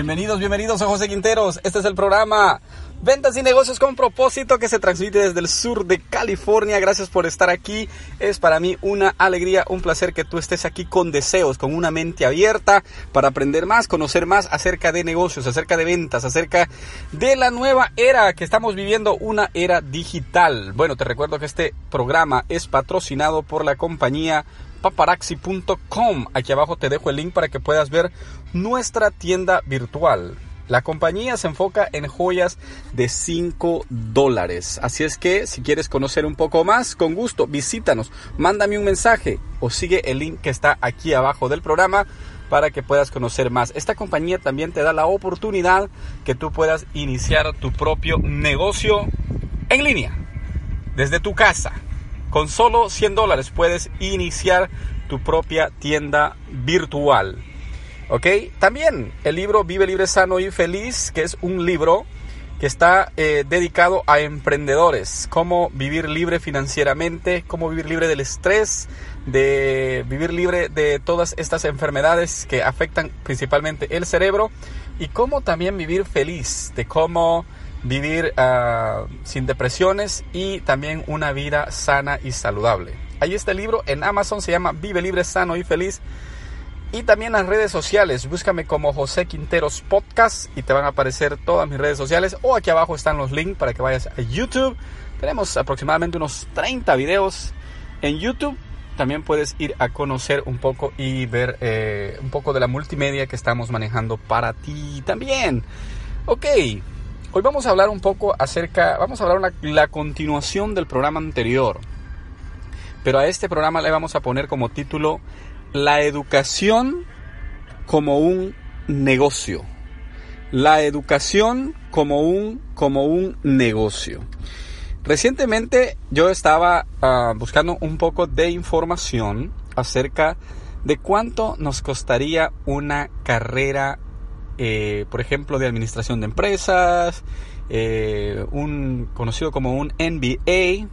Bienvenidos, bienvenidos a José Quinteros. Este es el programa Ventas y Negocios con propósito que se transmite desde el sur de California. Gracias por estar aquí. Es para mí una alegría, un placer que tú estés aquí con deseos, con una mente abierta para aprender más, conocer más acerca de negocios, acerca de ventas, acerca de la nueva era que estamos viviendo, una era digital. Bueno, te recuerdo que este programa es patrocinado por la compañía paparaxi.com. Aquí abajo te dejo el link para que puedas ver nuestra tienda virtual. La compañía se enfoca en joyas de 5 dólares. Así es que si quieres conocer un poco más, con gusto, visítanos, mándame un mensaje o sigue el link que está aquí abajo del programa para que puedas conocer más. Esta compañía también te da la oportunidad que tú puedas iniciar tu propio negocio en línea, desde tu casa. Con solo 100 dólares puedes iniciar tu propia tienda virtual. ¿Ok? También el libro Vive Libre, Sano y Feliz, que es un libro que está eh, dedicado a emprendedores, cómo vivir libre financieramente, cómo vivir libre del estrés, de vivir libre de todas estas enfermedades que afectan principalmente el cerebro y cómo también vivir feliz, de cómo vivir uh, sin depresiones y también una vida sana y saludable. Ahí está el libro en Amazon, se llama Vive Libre, Sano y Feliz. Y también las redes sociales, búscame como José Quinteros Podcast y te van a aparecer todas mis redes sociales. O aquí abajo están los links para que vayas a YouTube. Tenemos aproximadamente unos 30 videos en YouTube. También puedes ir a conocer un poco y ver eh, un poco de la multimedia que estamos manejando para ti también. Ok, Hoy vamos a hablar un poco acerca, vamos a hablar la continuación del programa anterior. Pero a este programa le vamos a poner como título La educación como un negocio. La educación como un, como un negocio. Recientemente yo estaba uh, buscando un poco de información acerca de cuánto nos costaría una carrera eh, por ejemplo, de administración de empresas, eh, un conocido como un MBA,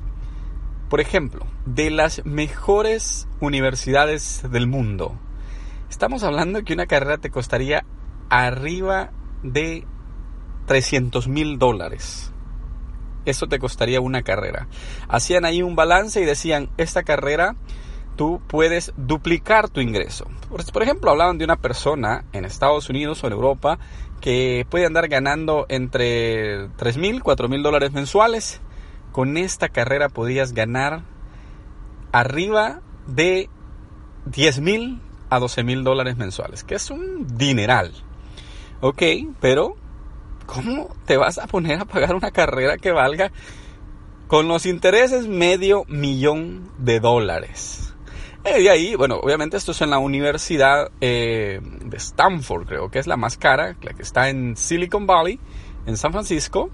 por ejemplo, de las mejores universidades del mundo. Estamos hablando que una carrera te costaría arriba de 300 mil dólares. Eso te costaría una carrera. Hacían ahí un balance y decían, esta carrera tú puedes duplicar tu ingreso. Por ejemplo, hablaban de una persona en Estados Unidos o en Europa que puede andar ganando entre 3 mil, 4 mil dólares mensuales. Con esta carrera podías ganar arriba de 10 mil a 12 mil dólares mensuales, que es un dineral. Ok, pero ¿cómo te vas a poner a pagar una carrera que valga con los intereses medio millón de dólares? Eh, de ahí, bueno, obviamente esto es en la Universidad eh, de Stanford, creo que es la más cara, la que está en Silicon Valley, en San Francisco.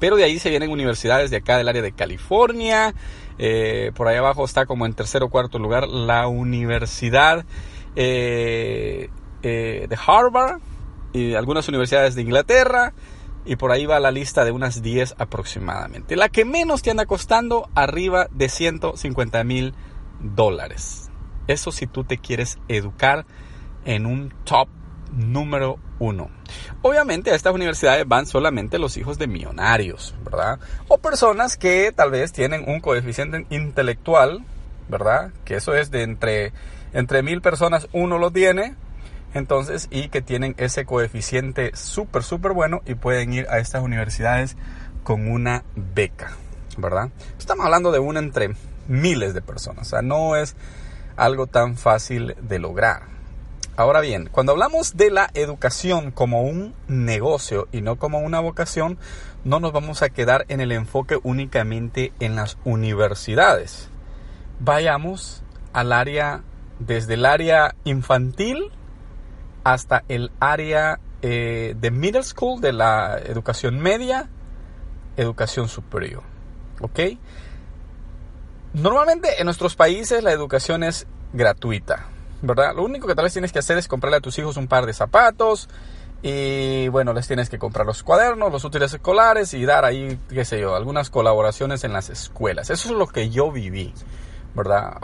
Pero de ahí se vienen universidades de acá del área de California. Eh, por ahí abajo está como en tercer o cuarto lugar la Universidad de Harvard y algunas universidades de Inglaterra. Y por ahí va la lista de unas 10 aproximadamente. La que menos te anda costando, arriba de 150 mil dólares. Eso si tú te quieres educar en un top número uno. Obviamente a estas universidades van solamente los hijos de millonarios, ¿verdad? O personas que tal vez tienen un coeficiente intelectual, ¿verdad? Que eso es de entre, entre mil personas uno lo tiene. Entonces, y que tienen ese coeficiente súper, súper bueno y pueden ir a estas universidades con una beca, ¿verdad? Estamos hablando de una entre miles de personas. O sea, no es algo tan fácil de lograr. Ahora bien, cuando hablamos de la educación como un negocio y no como una vocación, no nos vamos a quedar en el enfoque únicamente en las universidades. Vayamos al área, desde el área infantil hasta el área eh, de middle school, de la educación media, educación superior. ¿Ok? Normalmente en nuestros países la educación es gratuita, ¿verdad? Lo único que tal vez tienes que hacer es comprarle a tus hijos un par de zapatos y bueno, les tienes que comprar los cuadernos, los útiles escolares y dar ahí, qué sé yo, algunas colaboraciones en las escuelas. Eso es lo que yo viví, ¿verdad?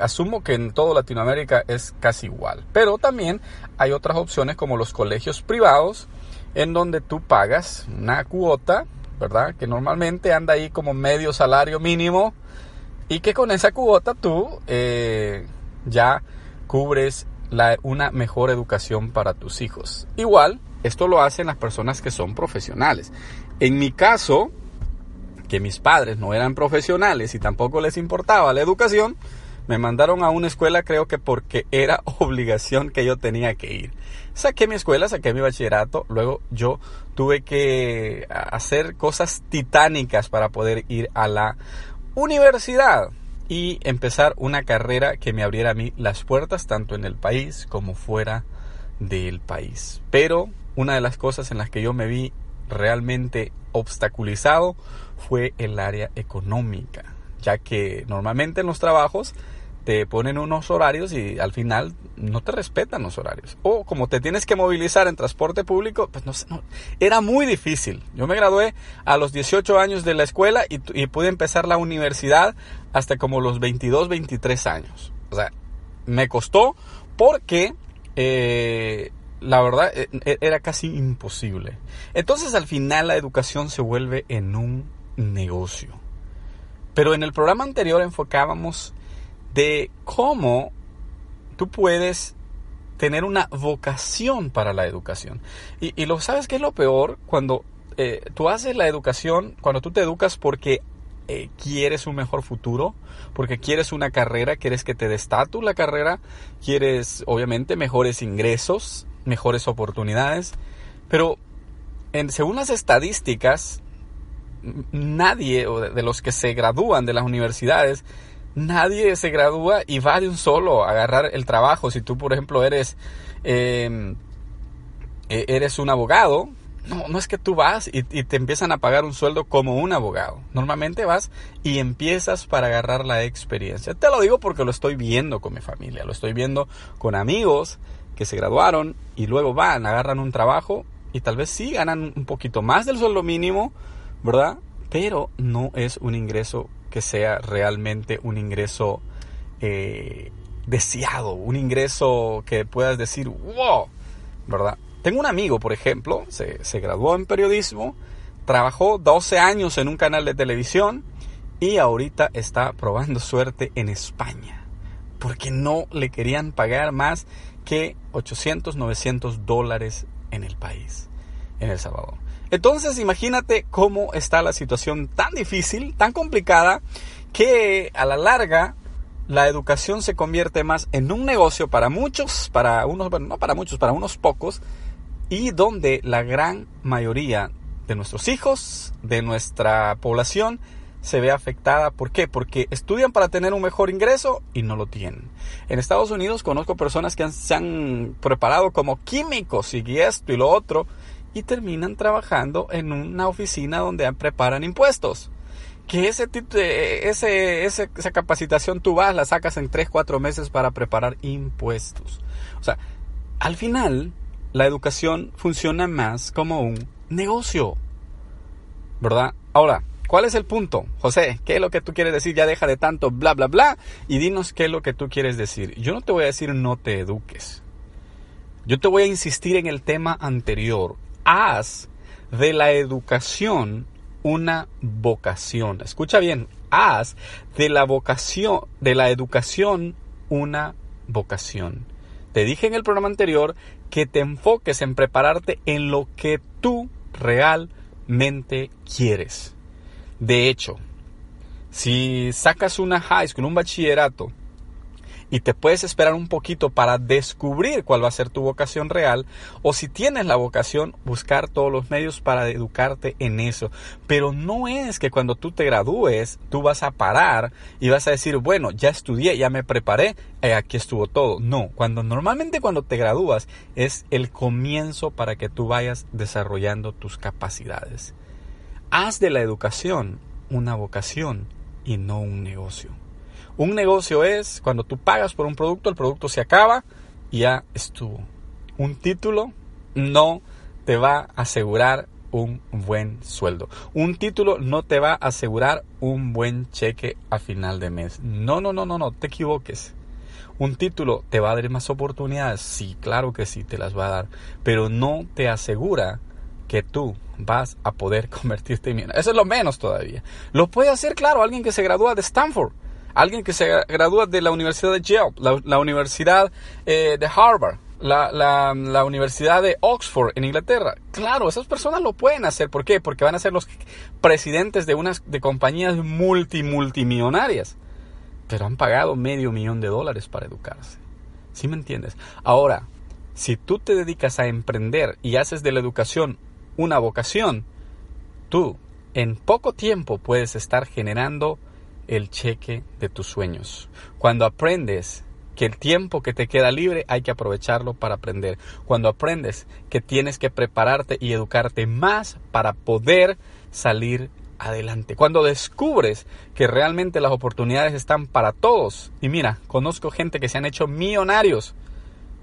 Asumo que en toda Latinoamérica es casi igual, pero también hay otras opciones como los colegios privados en donde tú pagas una cuota, ¿verdad? Que normalmente anda ahí como medio salario mínimo y que con esa cuota tú eh, ya cubres una mejor educación para tus hijos. Igual, esto lo hacen las personas que son profesionales. En mi caso, que mis padres no eran profesionales y tampoco les importaba la educación, me mandaron a una escuela creo que porque era obligación que yo tenía que ir. Saqué mi escuela, saqué mi bachillerato, luego yo tuve que hacer cosas titánicas para poder ir a la universidad y empezar una carrera que me abriera a mí las puertas tanto en el país como fuera del país. Pero una de las cosas en las que yo me vi realmente obstaculizado fue el área económica, ya que normalmente en los trabajos te ponen unos horarios y al final no te respetan los horarios. O como te tienes que movilizar en transporte público, pues no sé, era muy difícil. Yo me gradué a los 18 años de la escuela y, y pude empezar la universidad hasta como los 22, 23 años. O sea, me costó porque eh, la verdad e, e, era casi imposible. Entonces al final la educación se vuelve en un negocio. Pero en el programa anterior enfocábamos de cómo tú puedes tener una vocación para la educación. Y, lo sabes que es lo peor cuando eh, tú haces la educación, cuando tú te educas porque eh, quieres un mejor futuro, porque quieres una carrera, quieres que te dé estatus la carrera, quieres obviamente mejores ingresos, mejores oportunidades, pero en, según las estadísticas, nadie de los que se gradúan de las universidades nadie se gradúa y va de un solo a agarrar el trabajo. Si tú, por ejemplo, eres, em, e-, eres un abogado, no, no es que tú vas y, te empiezan a pagar un sueldo como un abogado. Normalmente vas y empiezas para agarrar la experiencia. Te lo digo porque lo estoy viendo con mi familia, lo estoy viendo con amigos que se graduaron y luego van, agarran un trabajo y tal vez sí ganan un poquito más del sueldo mínimo, ¿verdad? Pero no es un ingreso que sea realmente un ingreso eh, deseado, un ingreso que puedas decir, wow, ¿verdad? Tengo un amigo, por ejemplo, se, se graduó en periodismo, trabajó 12 años en un canal de televisión y ahorita está probando suerte en España, porque no le querían pagar más que 800, 900 dólares en el país, en El Salvador. Entonces imagínate cómo está la situación tan difícil, tan complicada, que a la larga la educación se convierte más en un negocio para muchos, para unos, bueno, no para muchos, para unos pocos, y donde la gran mayoría de nuestros hijos, de nuestra población, se ve afectada. ¿Por qué? Porque estudian para tener un mejor ingreso y no lo tienen. En Estados Unidos conozco personas que se han preparado como químicos y esto y lo otro y terminan trabajando en una oficina donde preparan impuestos. Que ese, ese, ese, esa capacitación tú vas, la sacas en 3, 4 meses para preparar impuestos. O sea, al final la educación funciona más como un negocio. ¿Verdad? Ahora, ¿cuál es el punto? José, ¿qué es lo que tú quieres decir? Ya deja de tanto bla, bla, bla y dinos qué es lo que tú quieres decir. Yo no te voy a decir no te eduques. Yo te voy a insistir en el tema anterior haz de la educación una vocación. Escucha bien, haz de la vocación, de la educación una vocación. Te dije en el programa anterior que te enfoques en prepararte en lo que tú realmente quieres. De hecho, si sacas una high school, un bachillerato, y te puedes esperar un poquito para descubrir cuál va a ser tu vocación real o si tienes la vocación buscar todos los medios para educarte en eso. Pero no es que cuando tú te gradúes tú vas a parar y vas a decir, bueno, ya estudié, ya me preparé, eh, aquí estuvo todo. No, cuando normalmente cuando te gradúas es el comienzo para que tú vayas desarrollando tus capacidades. Haz de la educación una vocación y no un negocio. Un negocio es cuando tú pagas por un producto, el producto se acaba y ya estuvo. Un título no te va a asegurar un buen sueldo. Un título no te va a asegurar un buen cheque a final de mes. No, no, no, no, no, te equivoques. Un título te va a dar más oportunidades. Sí, claro que sí, te las va a dar. Pero no te asegura que tú vas a poder convertirte en Eso es lo menos todavía. Lo puede hacer, claro, alguien que se gradúa de Stanford alguien que se gradúa de la Universidad de Yale, la, Universidad eh, de Harvard, la, Universidad de Oxford en Inglaterra. Claro, esas personas lo pueden hacer. ¿Por qué? Porque van a ser los presidentes de unas de compañías multi multimillonarias. Pero han pagado medio millón de dólares para educarse. ¿Sí me entiendes? Ahora, si tú te dedicas a emprender y haces de la educación una vocación, tú en poco tiempo puedes estar generando el cheque de tus sueños. Cuando aprendes que el tiempo que te queda libre hay que aprovecharlo para aprender. Cuando aprendes que tienes que prepararte y educarte más para poder salir adelante. Cuando descubres que realmente las oportunidades están para todos. Y mira, conozco gente que se han hecho millonarios.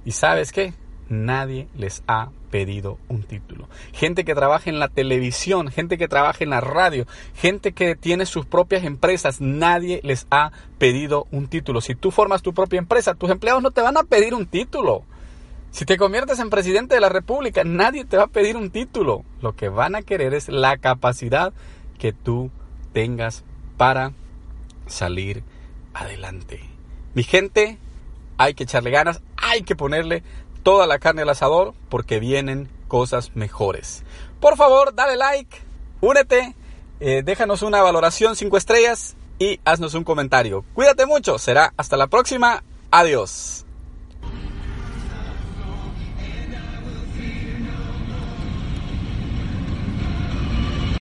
¿Y sabes qué? nadie les ha pedido un título. Gente que trabaja en la televisión, gente que trabaja en la radio, gente que tiene sus propias empresas, nadie les ha pedido un título. Si tú formas tu propia empresa, tus empleados no te van a pedir un título. Si te conviertes en presidente de la República, nadie te va a pedir un título. Lo que van a querer es la capacidad que tú tengas para salir adelante. Mi gente, hay que echarle ganas, hay que ponerle toda la carne al asador porque vienen cosas mejores. Por favor, dale like, únete, eh, déjanos una valoración 5 estrellas y haznos un comentario. Cuídate mucho, será hasta la próxima. Adiós.